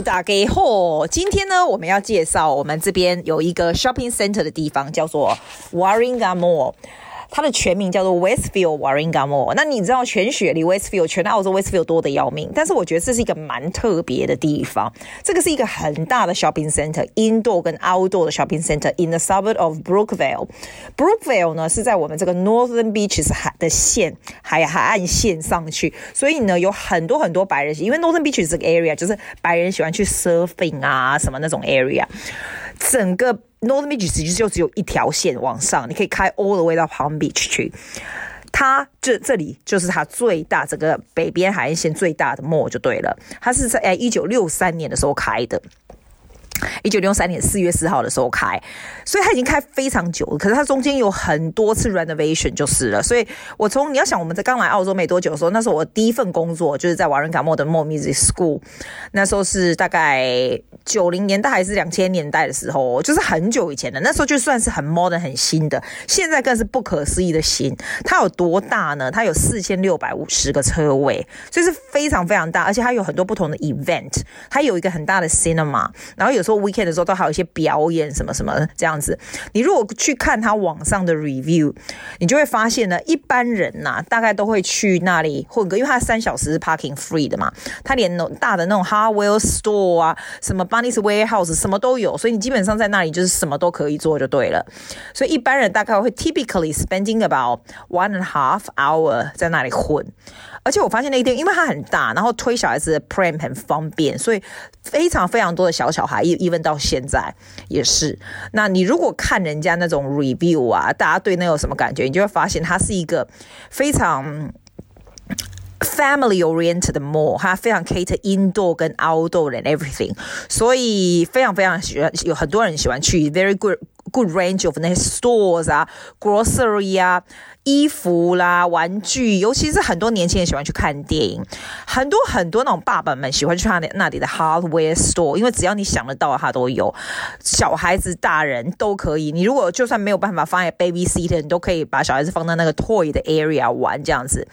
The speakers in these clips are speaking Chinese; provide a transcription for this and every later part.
打给货。今天呢，我们要介绍我们这边有一个 shopping center 的地方，叫做 Waringa Mall。它的全名叫做 Westfield Warringah Mall。那你知道全雪梨 Westfield 全澳洲 Westfield 多的要命，但是我觉得这是一个蛮特别的地方。这个是一个很大的 shopping center，indoor 跟 outdoor 的 shopping center in the suburb of Brookvale。Brookvale 呢是在我们这个 Northern Beaches 海的线海海岸线上去，所以呢有很多很多白人，因为 Northern Beaches 这个 area 就是白人喜欢去 surfing 啊什么那种 area，整个。Northern Beach 其实就只有一条线往上，你可以开 all the way 到 Palm Beach 去。它这这里就是它最大，整个北边海岸线最大的 mall 就对了。它是在哎一九六三年的时候开的。一九六三年四月四号的时候开，所以它已经开非常久了。可是它中间有很多次 renovation 就是了。所以我从你要想，我们在刚来澳洲没多久的时候，那时候我第一份工作就是在瓦伦卡莫的 More Music School，那时候是大概九零年代还是两千年代的时候，就是很久以前的。那时候就算是很 modern 很新的，现在更是不可思议的新。它有多大呢？它有四千六百五十个车位，所以是非常非常大，而且它有很多不同的 event，它有一个很大的 cinema，然后有时候。做 weekend 的时候都还有一些表演什么什么这样子。你如果去看他网上的 review，你就会发现呢，一般人呐、啊、大概都会去那里混个，因为它三小时 parking free 的嘛。它连那大的那种 hardware store 啊，什么 Bunnings Warehouse 什么都有，所以你基本上在那里就是什么都可以做就对了。所以一般人大概会 typically spending about one and half hour 在那里混。而且我发现那一天，因为它很大，然后推小孩子的 pram 很方便，所以非常非常多的小小孩，even 到现在也是。那你如果看人家那种 review 啊，大家对那有什么感觉？你就会发现它是一个非常 family oriented 的 mall，它非常 cater indoor 跟 outdoor and everything，所以非常非常喜欢，有很多人喜欢去，very good good range of 那些 stores 啊，grocery 啊。衣服啦，玩具，尤其是很多年轻人喜欢去看电影，很多很多那种爸爸们喜欢去他那那里的 hardware store，因为只要你想得到，他都有，小孩子、大人都可以。你如果就算没有办法放在 baby seat，你都可以把小孩子放在那个 toy 的 area 玩这样子。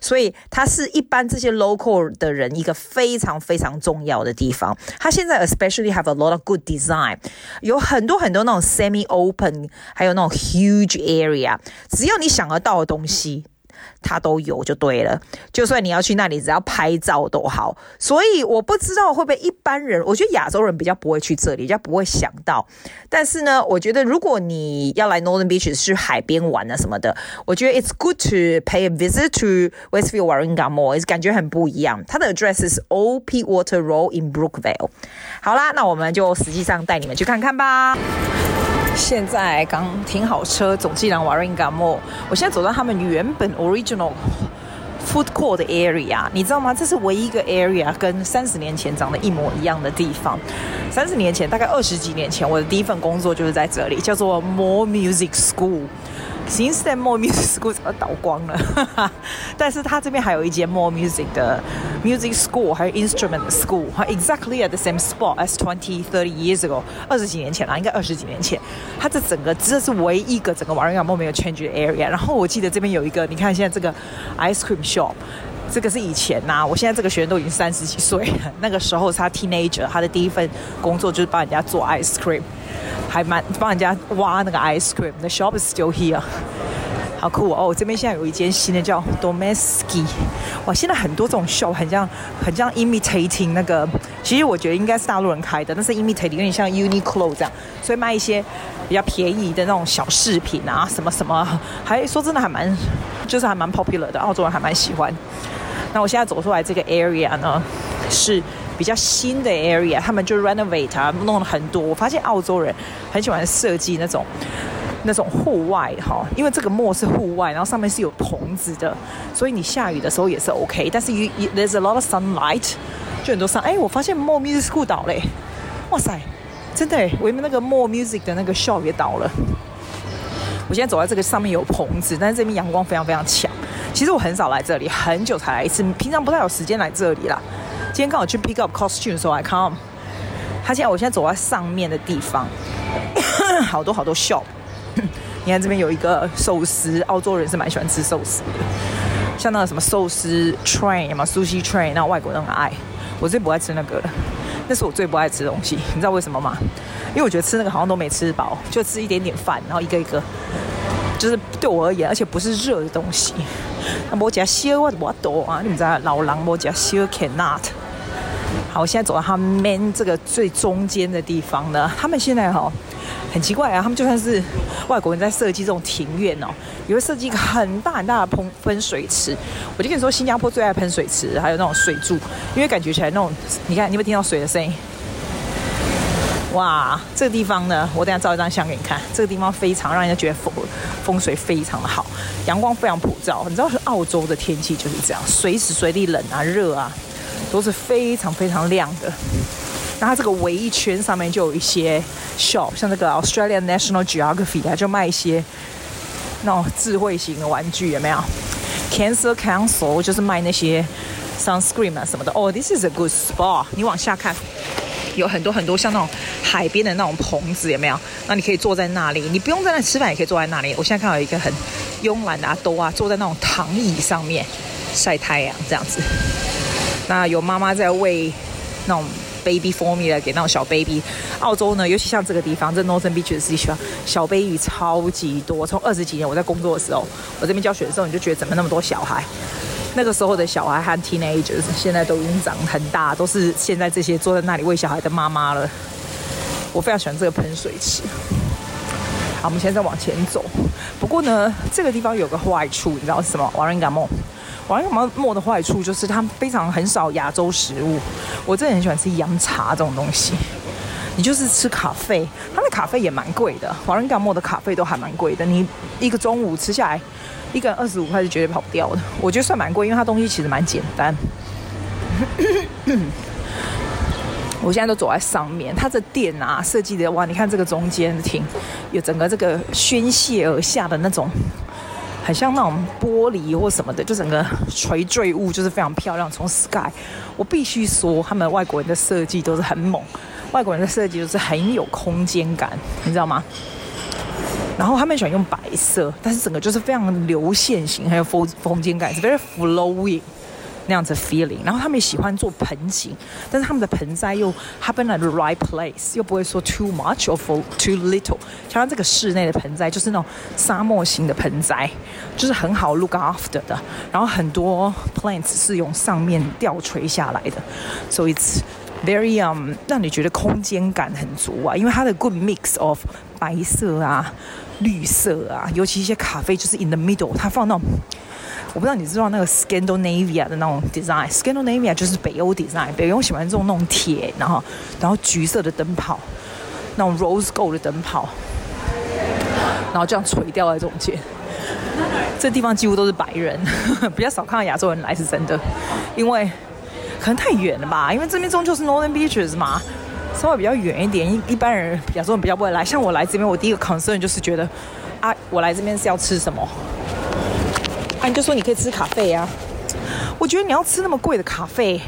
所以它是一般这些 local 的人一个非常非常重要的地方。它现在 especially have a lot of good design，有很多很多那种 semi open，还有那种 huge area，只要你想。得到的东西，它都有就对了。就算你要去那里，只要拍照都好。所以我不知道会不会一般人，我觉得亚洲人比较不会去这里，比较不会想到。但是呢，我觉得如果你要来 Northern Beach 去海边玩啊什么的，我觉得 it's good to pay a visit to Westfield Warringah Mall，感觉很不一样。它的 address is OP Water Road in Brookvale。好啦，那我们就实际上带你们去看看吧。现在刚停好车，总计量 Warringah Mall。我现在走到他们原本 original food court 的 area，你知道吗？这是唯一一个 area 跟三十年前长得一模一样的地方。三十年前，大概二十几年前，我的第一份工作就是在这里，叫做 More Music School。新 s t More Music School 怎么倒光了？但是它这边还有一间 More Music 的 Music School，还有 Instrument School，exactly at the same spot as twenty thirty years ago，二十几年前啦，应该二十几年前。它这整个这是唯一一个整个瓦伦亚莫没有 change 的 area。然后我记得这边有一个，你看现在这个 Ice Cream Shop，这个是以前呐、我现在这个学员都已经三十几岁了，那个时候他 teenager，他的第一份工作就是帮人家做 ice cream。还蛮帮人家挖那个 ice cream，the shop is still here，好酷哦！这边现在有一间新的叫 Domeski，哇，现在很多这种 shop 很像很像 imitating 那个，其实我觉得应该是大陆人开的，但是 imitating 有点像 Uniqlo 这样，所以卖一些比较便宜的那种小饰品啊，什么什么，还说真的还蛮，就是还蛮 popular 的，澳洲人还蛮喜欢。那我现在走出来这个 area 呢，是。比较新的 area，他们就 renovate 啊，弄了很多。我发现澳洲人很喜欢设计那种那种户外哈，因为这个 mall 是户外，然后上面是有棚子的，所以你下雨的时候也是 OK。但是 you, there's a lot of sunlight，就很多 sun。哎，我发现 More Music School 倒嘞，哇塞，真的，我们那个 More Music 的那个 shop 也倒了。我现在走在这个上面有棚子，但是这边阳光非常非常强。其实我很少来这里，很久才来一次，平常不太有时间来这里啦。今天刚好去 pick up costume，所以 I come。他现在，我现在走在上面的地方，好多好多 shop。你看这边有一个寿司，澳洲人是蛮喜欢吃寿司的，像那个什么寿司 train 嘛，sushi train，那外国人很爱。我最不爱吃那个了。那是我最不爱吃的东西，你知道为什么吗？因为我觉得吃那个好像都没吃饱，就吃一点点饭，然后一个一个，就是对我而言，而且不是热的东西。那我加烧我我多啊，你们知道老狼我加烧 cannot。好，我现在走到他们这个最中间的地方呢，他们现在哈、哦。很奇怪啊，他们就算是外国人在设计这种庭院哦，也会设计一个很大很大的喷喷水池。我就跟你说，新加坡最爱喷水池，还有那种水柱，因为感觉起来那种，你看，你有没有听到水的声音？哇，这个地方呢，我等下照一张相给你看。这个地方非常让人家觉得风风水非常的好，阳光非常普照。你知道是澳洲的天气就是这样，随时随地冷啊、热啊，都是非常非常亮的。那它这个围一圈上面就有一些 shop，像这个 Australian National Geography 它，就卖一些那种智慧型的玩具，有没有？Cancer Council 就是卖那些 sunscreen 啊什么的。哦，this is a good spot。你往下看，有很多很多像那种海边的那种棚子，有没有？那你可以坐在那里，你不用在那吃饭，也可以坐在那里。我现在看到一个很慵懒的阿兜啊，坐在那种躺椅上面晒太阳这样子。那有妈妈在喂那种。Baby formula 给那种小 baby，澳洲呢，尤其像这个地方，这 Northern Beaches 的地方，小 baby 超级多。从二十几年我在工作的时候，我这边教学的时候，你就觉得怎么那么多小孩？那个时候的小孩和 teenagers 现在都已经长很大，都是现在这些坐在那里喂小孩的妈妈了。我非常喜欢这个喷水池。好，我们现在往前走。不过呢，这个地方有个坏处，你知道是什么？Warringah Mall。Warringah Mall 的坏处就是它非常很少亚洲食物。我真的很喜欢吃洋茶这种东西。你就是吃咖啡，它的咖啡也蛮贵的。Warringah Mall 的咖啡都还蛮贵的。你一个中午吃下来，一个人二十五块是绝对跑不掉的。我觉得算蛮贵，因为它东西其实蛮简单。我现在都走在上面，它这店啊设计的哇，你看这个中间挺有整个这个宣泄而下的那种。很像那种玻璃或什么的，就整个垂坠物就是非常漂亮。从 sky，我必须说，他们外国人的设计都是很猛，外国人的设计就是很有空间感，你知道吗？然后他们喜欢用白色，但是整个就是非常流线型，还有风空间感，是 very flowing。那样子 feeling，然后他们也喜欢做盆景，但是他们的盆栽又 happen at the right place，又不会说 too much or too little。加上这个室内的盆栽就是那种沙漠型的盆栽，就是很好 look after 的。然后很多 plants 是用上面吊垂下来的，所以 it's very um 让你觉得空间感很足啊，因为它的 good mix of 白色啊、绿色啊，尤其一些咖啡就是 in the middle，它放那种。我不知道你知道那个 Scandinavia 的那种 design，Scandinavia 就是北欧 design，北欧喜欢这种那种铁，然后然后橘色的灯泡，那种 rose gold 的灯泡，然后这样垂吊在中间。这地方几乎都是白人，比较少看到亚洲人来是真的，因为可能太远了吧，因为这边终究是 Northern Beaches 嘛，稍微比较远一点，一一般人亚洲人比较不会来。像我来这边，我第一个 concern 就是觉得啊，我来这边是要吃什么？啊，你就说你可以吃咖啡啊！我觉得你要吃那么贵的咖啡，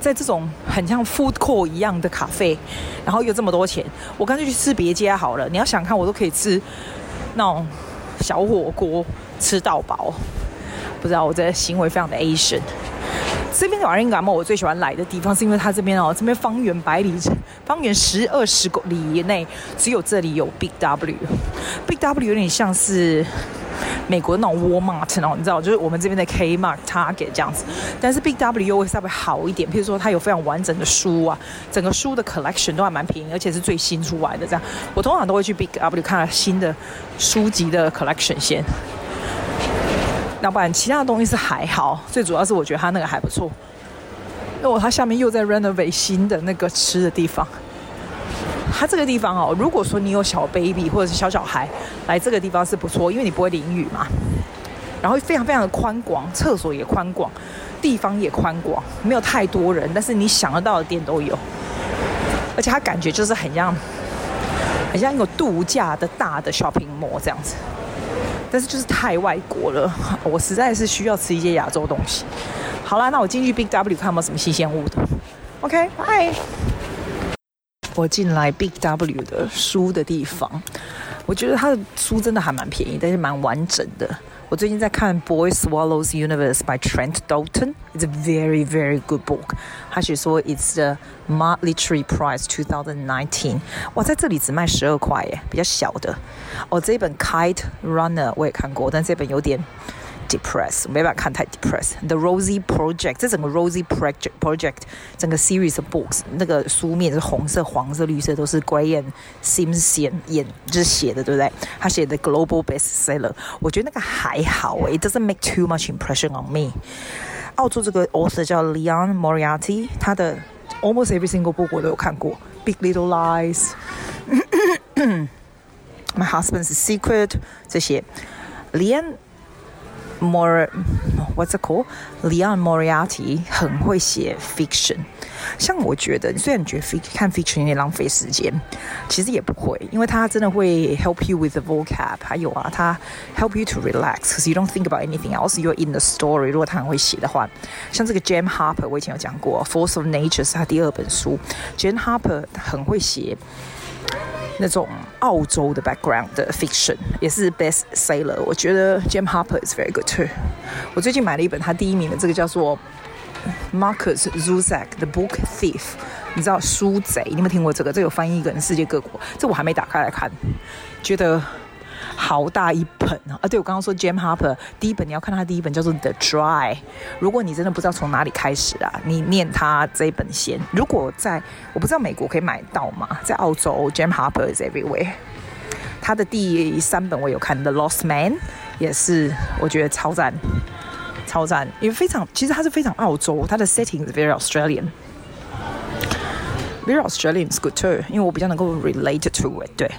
在这种很像 food court 一样的咖啡，然后又这么多钱，我干脆去吃别家好了。你要想看，我都可以吃那种小火锅，吃到饱。不知道我这行为非常的 Asian。这边的 Warringah Mall 我最喜欢来的地方，是因为它这边哦，这边方圆百里，方圆十二十公里以内，只有这里有 Big W。Big W 有点像是。美国那种 Walmart 哦，你知道，就是我们这边的 Kmart、Target 这样子，但是 Big W 又会稍微好一点。譬如说，它有非常完整的书啊，整个书的 collection 都还蛮便宜，而且是最新出来的。这样，我通常都会去 Big W 看新的书籍的 collection 先。要不然，其他的东西是还好，最主要是我觉得它那个还不错。那我它下面又在 renovate 新的那个吃的地方。它这个地方哦，如果说你有小 baby 或者是小小孩来这个地方是不错，因为你不会淋雨嘛。然后非常非常的宽广，厕所也宽广，地方也宽广，没有太多人，但是你想得到的店都有。而且它感觉就是很像，很像一个度假的大的 shopping mall 这样子。但是就是太外国了，我实在是需要吃一些亚洲东西。好啦，那我进去 Big W 看有没有什么新鲜物的。OK，拜。我进来 Big W 的书的地方，我觉得它的书真的还蛮便宜，但是蛮完整的。我最近在看《Boy Swallows Universe》by Trent Dalton。It's a very, very good book。他写说，It's the Mart Literary Prize 2019。哇，在这里只卖十二块耶，比较小的。哦，这一本《Kite Runner》我也看过，但这本有点。 Depressed，没办法看太 depressed。The Rosie Project，这整个 Rosie Project Project 整个 series of books，那个书面是红色、黄色、绿色，都是 Graham Sims 演演就是写的，对不对？他写的 Global Bestseller，我觉得那个还好诶，It doesn't make too much impression on me。澳洲这个 author 叫 Liane Moriarty，他的 almost every single book 我都有看过，Big Little Lies， My Husband's Secret 这些，Liane。 More, what's it called? Liane Moriarty 很会写 fiction。像我觉得，虽然你觉得看 fiction 有点浪费时间，其实也不会，因为他真的会 help you with the vocab。还有啊，他 help you to relax，cause you don't think about anything else. You're in the story。如果他很会写的话，像这个 Jane Harper，我以前有讲过，《Force of Nature》是他第二本书。Jane Harper 很会写。 那种澳洲的 background 的 fiction 也是 best seller，我觉得 Jim Harper is very good too。我最近买了一本他第一名的，这个叫做 Marcus Zusak 的 Book Thief，你知道书贼？你有没有听过这个？这、有翻译跟世界各国，这我还没打开来看，觉得。好大一本啊！啊，对，我刚刚说，Jam Harper 第一本，你要看他第一本叫做 The Dry。如果你真的不知道从哪里开始啊，你念他这一本先。如果在我不知道美国可以买到吗？在澳洲，Jam Harper is everywhere。他的第三本我有看 The Lost Man，也是我觉得超赞，超赞，因为非常其实他是非常澳洲，他的 setting is very Australian。Very Australian is good too，因为我比较能够 relate to it。对。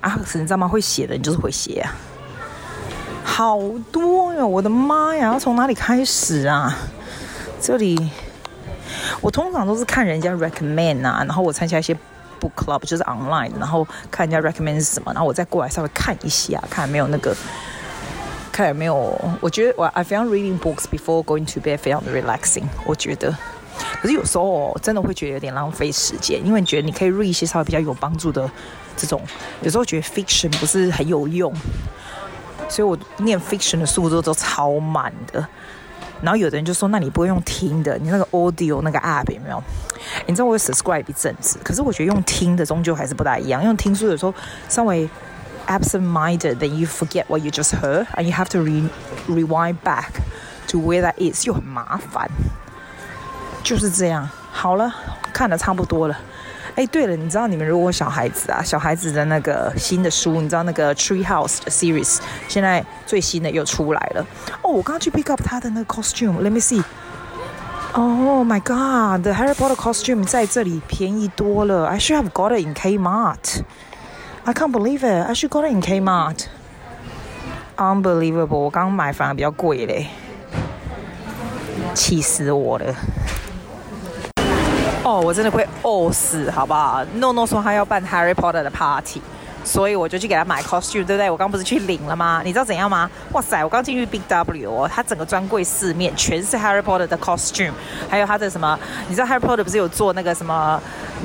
啊，你知道吗？会写的你就是会写啊，好多哟！我的妈呀，要从哪里开始啊？这里，我通常都是看人家 recommend 啊，然后我参加一些 book club，就是 online，然后看人家 recommend 是什么，然后我再过来稍微看一下，看有没有那个，看有没有。我觉得我 I found reading books before going to bed 非常的 relaxing，我觉得。可是有时候真的会觉得有点浪费时间，因为你觉得你可以 read 一些稍微比较有帮助的。这种有时候觉得 fiction 不是很有用，所以我念 fiction 的速度都超慢的。然后有的人就说：“那你不会用听的？你那个 audio 那个 app 有没有？”你知道我有 subscribe 一阵子，可是我觉得用听的终究还是不大一样。用听书有时候稍微 absent-minded，then you forget what you just heard，and you have to re rewind back to where that is，又很麻烦。就是这样。好了，看得差不多了。哎，对了，你知道你们如果小孩子啊，小孩子的那个新的书，你知道那个 Tree House 的 series，现在最新的又出来了。哦，我刚刚去 pick up 他的那个 costume，let me see。Oh my god，the Harry Potter costume 在这里便宜多了。I should have got it in Kmart。I can't believe it. I should got it in Kmart。Unbelievable，我刚买反而比较贵嘞，气死我了。哦，我真的会饿死，好不好？No No 说他要办 Harry Potter 的 party，所以我就去给他买 costume，对不对？我刚不是去领了吗？你知道怎样吗？哇塞，我刚进去 Big W 哦，他整个专柜四面全是 Harry Potter 的 costume，还有他的什么？你知道 Harry Potter 不是有做那个什么？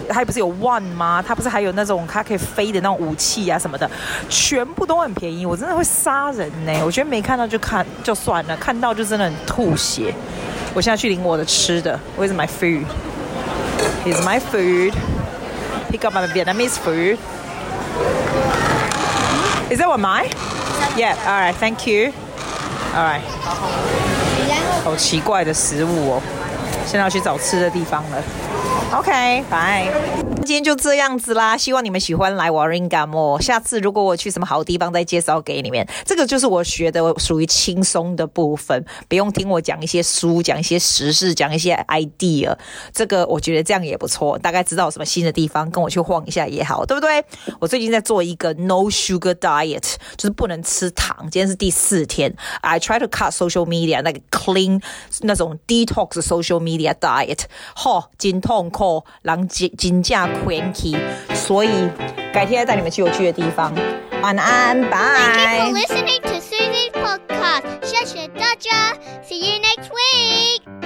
他不是有 wand 吗？他不是还有那种他可以飞的那种武器啊什么的，全部都很便宜，我真的会杀人呢。我觉得没看到就看就算了，看到就真的很吐血。我现在去领我的吃的，Where's my food？Here's my food. Pick up my Vietnamese food. Is that what mine? Yeah. All right. Thank you. All right. 好奇怪的食物哦，现在要去找吃的地方了。OK，拜。 今天就这样子啦，希望你们喜欢来我。下次如果我去什么好地方，再介绍给你们。这个就是我学的属于轻松的部分，不用听我讲一些书，讲一些时事，讲一些 idea。这个我觉得这样也不错，大概知道什么新的地方，跟我去晃一下也好，对不对？我最近在做一个 no sugar diet，就是不能吃糖。今天是第四天，I try to cut social media，那个 clean 那种 detox social media diet。吼，经痛苦，人真真正。Quinky，所以改天再带你们去有趣的地方。晚安，拜。Thank you for listening to Susie's podcast. 谢谢大家，See you next week.